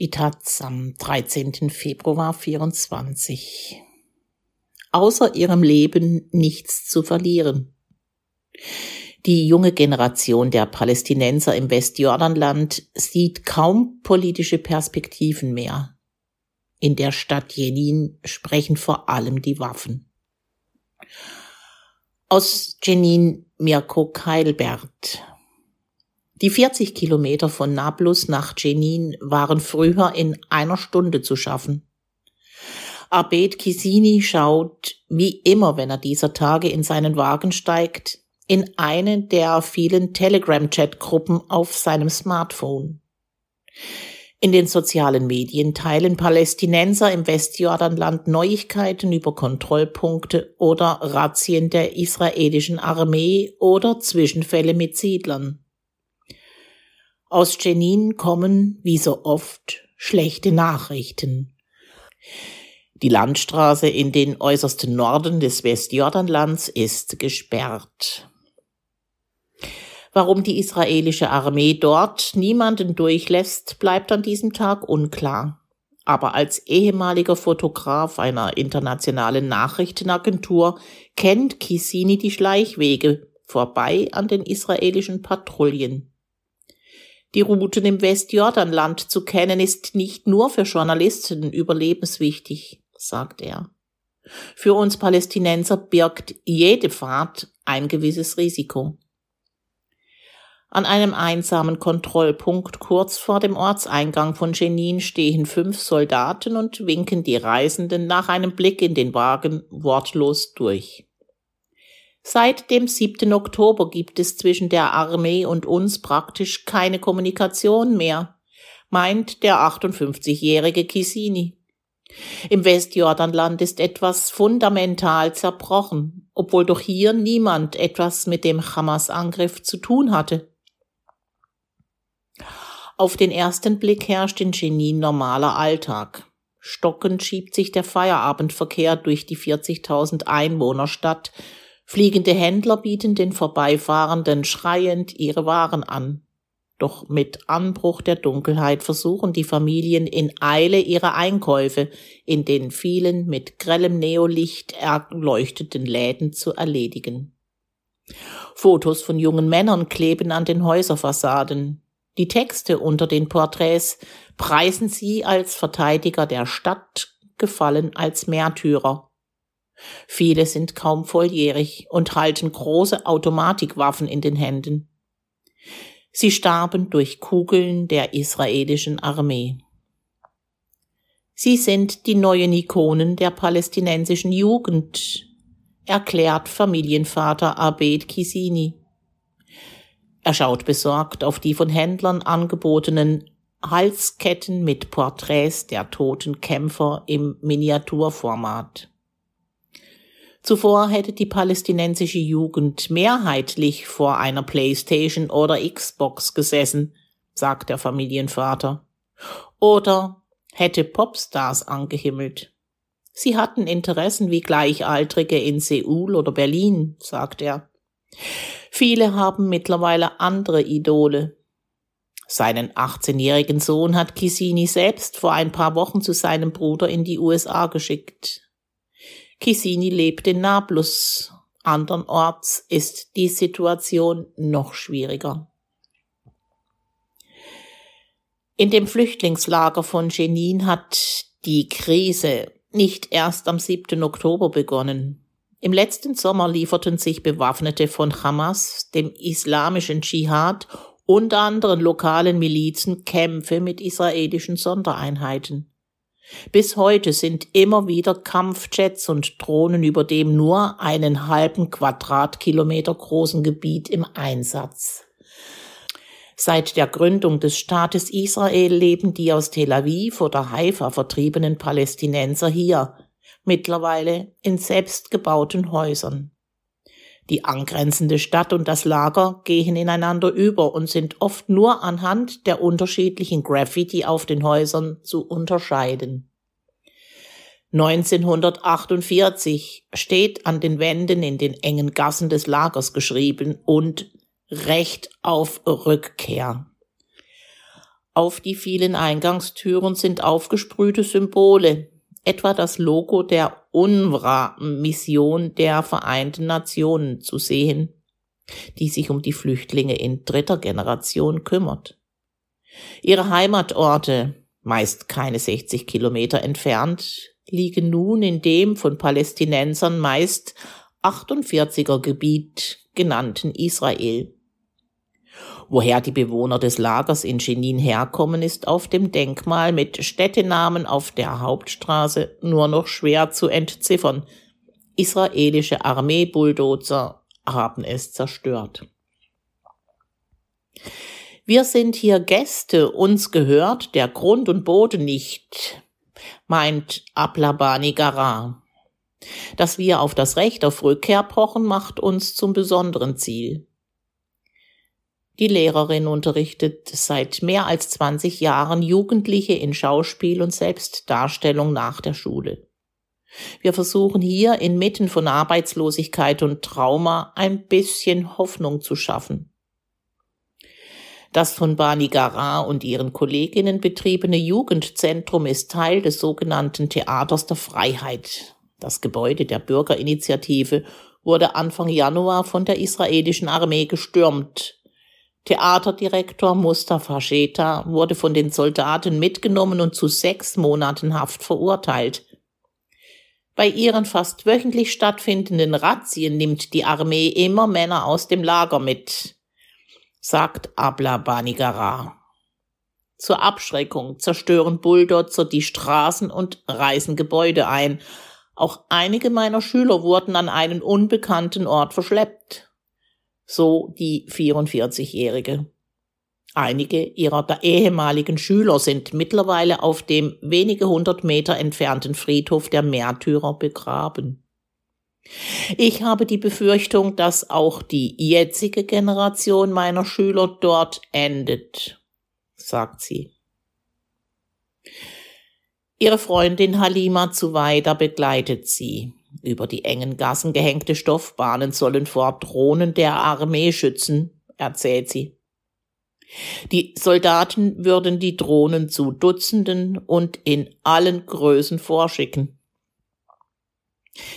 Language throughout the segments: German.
Die Taz am 13. Februar 24. Außer ihrem Leben nichts zu verlieren. Die junge Generation der Palästinenser im Westjordanland sieht kaum politische Perspektiven mehr. In der Stadt Jenin sprechen vor allem die Waffen. Aus Jenin Mirko Keilbert die 40 Kilometer von Nablus nach Jenin waren früher in einer Stunde zu schaffen. Abed Kisini schaut, wie immer, wenn er dieser Tage in seinen Wagen steigt, in eine der vielen Telegram-Chat-Gruppen auf seinem Smartphone. In den sozialen Medien teilen Palästinenser im Westjordanland Neuigkeiten über Kontrollpunkte oder Razzien der israelischen Armee oder Zwischenfälle mit Siedlern. Aus Jenin kommen, wie so oft, schlechte Nachrichten. Die Landstraße in den äußersten Norden des Westjordanlands ist gesperrt. Warum die israelische Armee dort niemanden durchlässt, bleibt an diesem Tag unklar. Aber als ehemaliger Fotograf einer internationalen Nachrichtenagentur kennt Kisini die Schleichwege vorbei an den israelischen Patrouillen. Die Routen im Westjordanland zu kennen, ist nicht nur für Journalisten überlebenswichtig, sagt er. Für uns Palästinenser birgt jede Fahrt ein gewisses Risiko. An einem einsamen Kontrollpunkt kurz vor dem Ortseingang von Jenin stehen fünf Soldaten und winken die Reisenden nach einem Blick in den Wagen wortlos durch. Seit dem 7. Oktober gibt es zwischen der Armee und uns praktisch keine Kommunikation mehr, meint der 58-jährige Kisini. Im Westjordanland ist etwas fundamental zerbrochen, obwohl doch hier niemand etwas mit dem Hamas-Angriff zu tun hatte. Auf den ersten Blick herrscht in Jenin normaler Alltag. Stockend schiebt sich der Feierabendverkehr durch die 40.000 Einwohnerstadt Fliegende Händler bieten den Vorbeifahrenden schreiend ihre Waren an. Doch mit Anbruch der Dunkelheit versuchen die Familien in Eile ihre Einkäufe in den vielen mit grellem Neolicht erleuchteten Läden zu erledigen. Fotos von jungen Männern kleben an den Häuserfassaden. Die Texte unter den Porträts preisen sie als Verteidiger der Stadt, gefallen als Märtyrer. Viele sind kaum volljährig und halten große Automatikwaffen in den Händen. Sie starben durch Kugeln der israelischen Armee. Sie sind die neuen Ikonen der palästinensischen Jugend, erklärt Familienvater Abed Kisini. Er schaut besorgt auf die von Händlern angebotenen Halsketten mit Porträts der toten Kämpfer im Miniaturformat. Zuvor hätte die palästinensische Jugend mehrheitlich vor einer Playstation oder Xbox gesessen, sagt der Familienvater. Oder hätte Popstars angehimmelt. Sie hatten Interessen wie Gleichaltrige in Seoul oder Berlin, sagt er. Viele haben mittlerweile andere Idole. Seinen 18-jährigen Sohn hat Kisini selbst vor ein paar Wochen zu seinem Bruder in die USA geschickt. Kisini lebt in Nablus. Andernorts ist die Situation noch schwieriger. In dem Flüchtlingslager von Jenin hat die Krise nicht erst am 7. Oktober begonnen. Im letzten Sommer lieferten sich Bewaffnete von Hamas, dem islamischen Dschihad und anderen lokalen Milizen Kämpfe mit israelischen Sondereinheiten. Bis heute sind immer wieder Kampfjets und Drohnen über dem nur einen halben Quadratkilometer großen Gebiet im Einsatz. Seit der Gründung des Staates Israel leben die aus Tel Aviv oder Haifa vertriebenen Palästinenser hier, mittlerweile in selbstgebauten Häusern. Die angrenzende Stadt und das Lager gehen ineinander über und sind oft nur anhand der unterschiedlichen Graffiti auf den Häusern zu unterscheiden. 1948 steht an den Wänden in den engen Gassen des Lagers geschrieben und Recht auf Rückkehr. Auf die vielen Eingangstüren sind aufgesprühte Symbole, etwa das Logo der UNRWA-Mission der Vereinten Nationen zu sehen, die sich um die Flüchtlinge in dritter Generation kümmert. Ihre Heimatorte, meist keine 60 Kilometer entfernt, liegen nun in dem von Palästinensern meist 48er Gebiet genannten Israel. Woher die Bewohner des Lagers in Jenin herkommen, ist auf dem Denkmal mit Städtenamen auf der Hauptstraße nur noch schwer zu entziffern. Israelische Armeebulldozer haben es zerstört. Wir sind hier Gäste, uns gehört der Grund und Boden nicht, meint Ablabani Gara. Dass wir auf das Recht auf Rückkehr pochen, macht uns zum besonderen Ziel. Die Lehrerin unterrichtet seit mehr als 20 Jahren Jugendliche in Schauspiel und Selbstdarstellung nach der Schule. Wir versuchen hier inmitten von Arbeitslosigkeit und Trauma ein bisschen Hoffnung zu schaffen. Das von Bani Gara und ihren Kolleginnen betriebene Jugendzentrum ist Teil des sogenannten Theaters der Freiheit. Das Gebäude der Bürgerinitiative wurde Anfang Januar von der israelischen Armee gestürmt. Theaterdirektor Mustafa Sheta wurde von den Soldaten mitgenommen und zu sechs Monaten Haft verurteilt. Bei ihren fast wöchentlich stattfindenden Razzien nimmt die Armee immer Männer aus dem Lager mit, sagt Abla Banigara. Zur Abschreckung zerstören Bulldozer die Straßen und reißen Gebäude ein. Auch einige meiner Schüler wurden an einen unbekannten Ort verschleppt. So die 44-Jährige. Einige ihrer ehemaligen Schüler sind mittlerweile auf dem wenige hundert Meter entfernten Friedhof der Märtyrer begraben. Ich habe die Befürchtung, dass auch die jetzige Generation meiner Schüler dort endet, sagt sie. Ihre Freundin Halima Zuweida begleitet sie. Über die engen Gassen gehängte Stoffbahnen sollen vor Drohnen der Armee schützen, erzählt sie. Die Soldaten würden die Drohnen zu Dutzenden und in allen Größen vorschicken.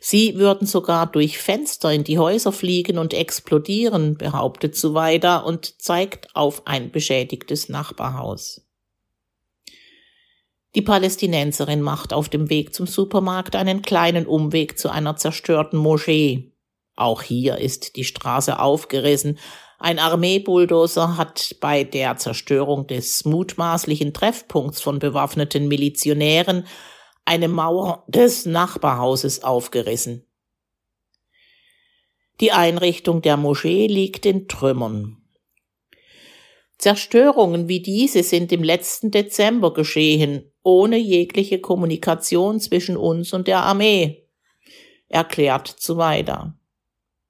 Sie würden sogar durch Fenster in die Häuser fliegen und explodieren, behauptet Suwaida und zeigt auf ein beschädigtes Nachbarhaus. Die Palästinenserin macht auf dem Weg zum Supermarkt einen kleinen Umweg zu einer zerstörten Moschee. Auch hier ist die Straße aufgerissen, ein Armeebulldozer hat bei der Zerstörung des mutmaßlichen Treffpunkts von bewaffneten Milizionären eine Mauer des Nachbarhauses aufgerissen. Die Einrichtung der Moschee liegt in Trümmern. Zerstörungen wie diese sind im letzten Dezember geschehen, ohne jegliche Kommunikation zwischen uns und der Armee, erklärt Zuweida.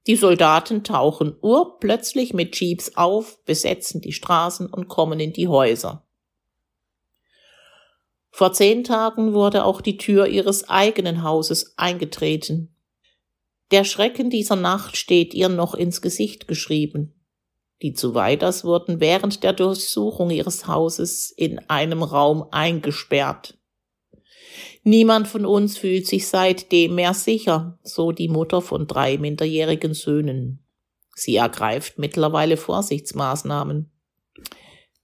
Die Soldaten tauchen urplötzlich mit Jeeps auf, besetzen die Straßen und kommen in die Häuser. Vor zehn Tagen wurde auch die Tür ihres eigenen Hauses eingetreten. Der Schrecken dieser Nacht steht ihr noch ins Gesicht geschrieben. Die Zuweiders wurden während der Durchsuchung ihres Hauses in einem Raum eingesperrt. Niemand von uns fühlt sich seitdem mehr sicher, so die Mutter von drei minderjährigen Söhnen. Sie ergreift mittlerweile Vorsichtsmaßnahmen.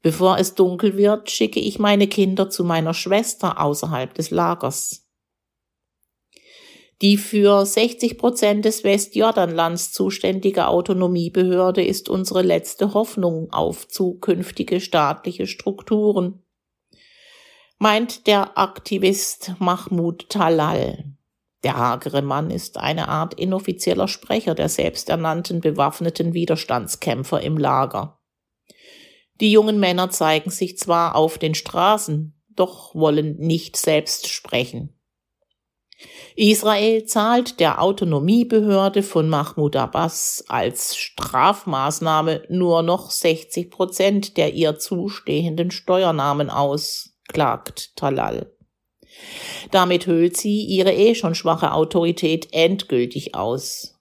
Bevor es dunkel wird, schicke ich meine Kinder zu meiner Schwester außerhalb des Lagers. Die für 60 Prozent des Westjordanlands zuständige Autonomiebehörde ist unsere letzte Hoffnung auf zukünftige staatliche Strukturen meint der Aktivist Mahmoud Talal. Der hagere Mann ist eine Art inoffizieller Sprecher der selbsternannten bewaffneten Widerstandskämpfer im Lager. Die jungen Männer zeigen sich zwar auf den Straßen, doch wollen nicht selbst sprechen. Israel zahlt der Autonomiebehörde von Mahmoud Abbas als Strafmaßnahme nur noch 60 Prozent der ihr zustehenden Steuernahmen aus klagt Talal. Damit hüllt sie ihre eh schon schwache Autorität endgültig aus.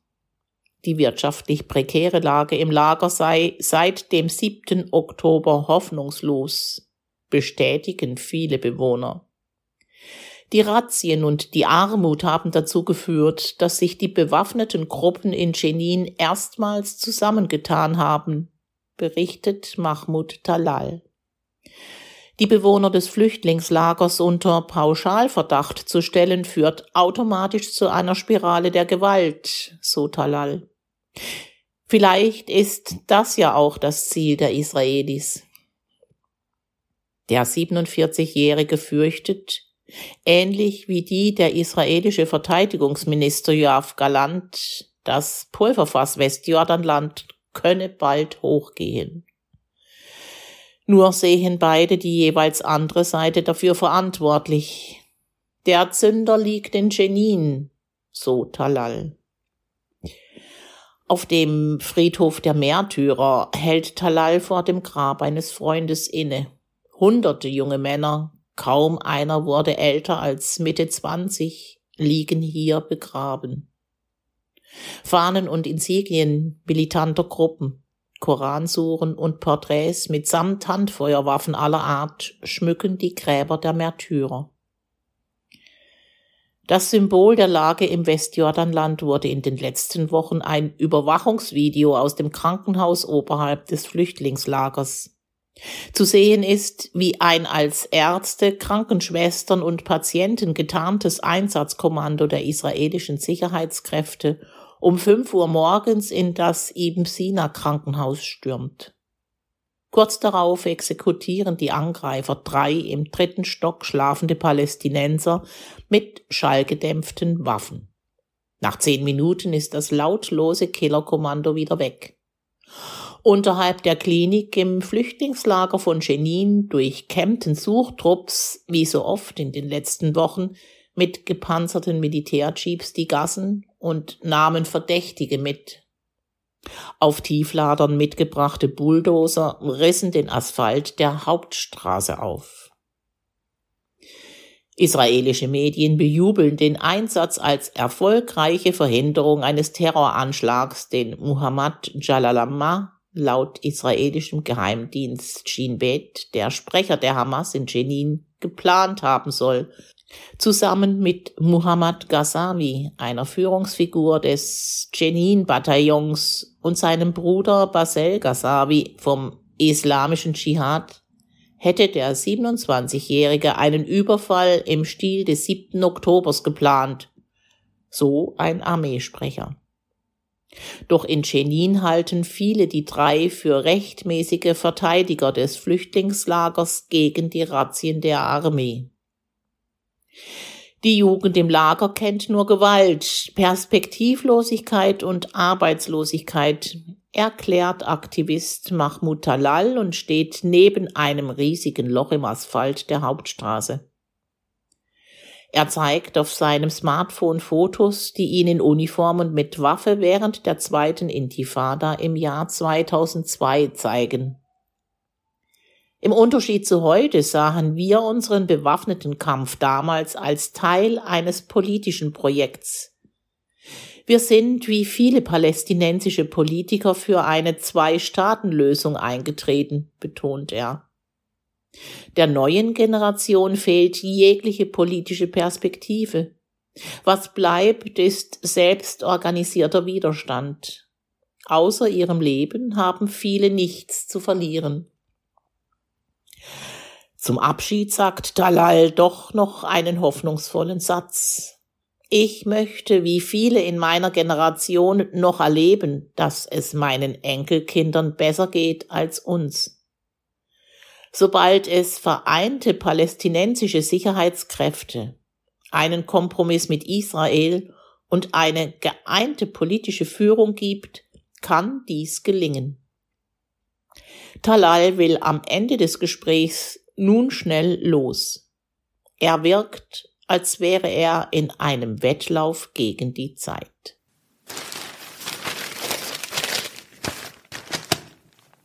Die wirtschaftlich prekäre Lage im Lager sei seit dem 7. Oktober hoffnungslos, bestätigen viele Bewohner. Die Razzien und die Armut haben dazu geführt, dass sich die bewaffneten Gruppen in Jenin erstmals zusammengetan haben, berichtet Mahmoud Talal. Die Bewohner des Flüchtlingslagers unter Pauschalverdacht zu stellen, führt automatisch zu einer Spirale der Gewalt, so Talal. Vielleicht ist das ja auch das Ziel der Israelis. Der 47-Jährige fürchtet, ähnlich wie die der israelische Verteidigungsminister Joachim Galant, das Pulverfass Westjordanland könne bald hochgehen. Nur sehen beide die jeweils andere Seite dafür verantwortlich. Der Zünder liegt in Jenin, so Talal. Auf dem Friedhof der Märtyrer hält Talal vor dem Grab eines Freundes inne. Hunderte junge Männer, kaum einer wurde älter als Mitte zwanzig, liegen hier begraben. Fahnen und Insignien militanter Gruppen, Koransuren und Porträts mitsamt Handfeuerwaffen aller Art schmücken die Gräber der Märtyrer. Das Symbol der Lage im Westjordanland wurde in den letzten Wochen ein Überwachungsvideo aus dem Krankenhaus oberhalb des Flüchtlingslagers. Zu sehen ist, wie ein als Ärzte, Krankenschwestern und Patienten getarntes Einsatzkommando der israelischen Sicherheitskräfte um fünf Uhr morgens in das Ibn Sina Krankenhaus stürmt. Kurz darauf exekutieren die Angreifer drei im dritten Stock schlafende Palästinenser mit schallgedämpften Waffen. Nach zehn Minuten ist das lautlose Killerkommando wieder weg. Unterhalb der Klinik im Flüchtlingslager von Jenin durchkämmten Suchtrupps, wie so oft in den letzten Wochen, mit gepanzerten Militärjeeps die Gassen und nahmen Verdächtige mit. Auf Tiefladern mitgebrachte Bulldozer rissen den Asphalt der Hauptstraße auf. Israelische Medien bejubeln den Einsatz als erfolgreiche Verhinderung eines Terroranschlags, den Muhammad Jalalamma laut israelischem Geheimdienst Shin Bet, der Sprecher der Hamas in Jenin, geplant haben soll, zusammen mit Muhammad Ghazavi, einer Führungsfigur des Jenin-Bataillons und seinem Bruder Basel Ghazavi vom islamischen Dschihad, hätte der 27-Jährige einen Überfall im Stil des 7. Oktobers geplant, so ein Armeesprecher. Doch in Jenin halten viele die drei für rechtmäßige Verteidiger des Flüchtlingslagers gegen die Razzien der Armee. Die Jugend im Lager kennt nur Gewalt, Perspektivlosigkeit und Arbeitslosigkeit, erklärt Aktivist Mahmoud Talal und steht neben einem riesigen Loch im Asphalt der Hauptstraße. Er zeigt auf seinem Smartphone Fotos, die ihn in Uniform und mit Waffe während der zweiten Intifada im Jahr 2002 zeigen. Im Unterschied zu heute sahen wir unseren bewaffneten Kampf damals als Teil eines politischen Projekts. Wir sind wie viele palästinensische Politiker für eine Zwei-Staaten-Lösung eingetreten, betont er. Der neuen Generation fehlt jegliche politische Perspektive. Was bleibt, ist selbstorganisierter Widerstand. Außer ihrem Leben haben viele nichts zu verlieren. Zum Abschied sagt Dalal doch noch einen hoffnungsvollen Satz. Ich möchte, wie viele in meiner Generation, noch erleben, dass es meinen Enkelkindern besser geht als uns. Sobald es vereinte palästinensische Sicherheitskräfte, einen Kompromiss mit Israel und eine geeinte politische Führung gibt, kann dies gelingen. Talal will am Ende des Gesprächs nun schnell los. Er wirkt, als wäre er in einem Wettlauf gegen die Zeit.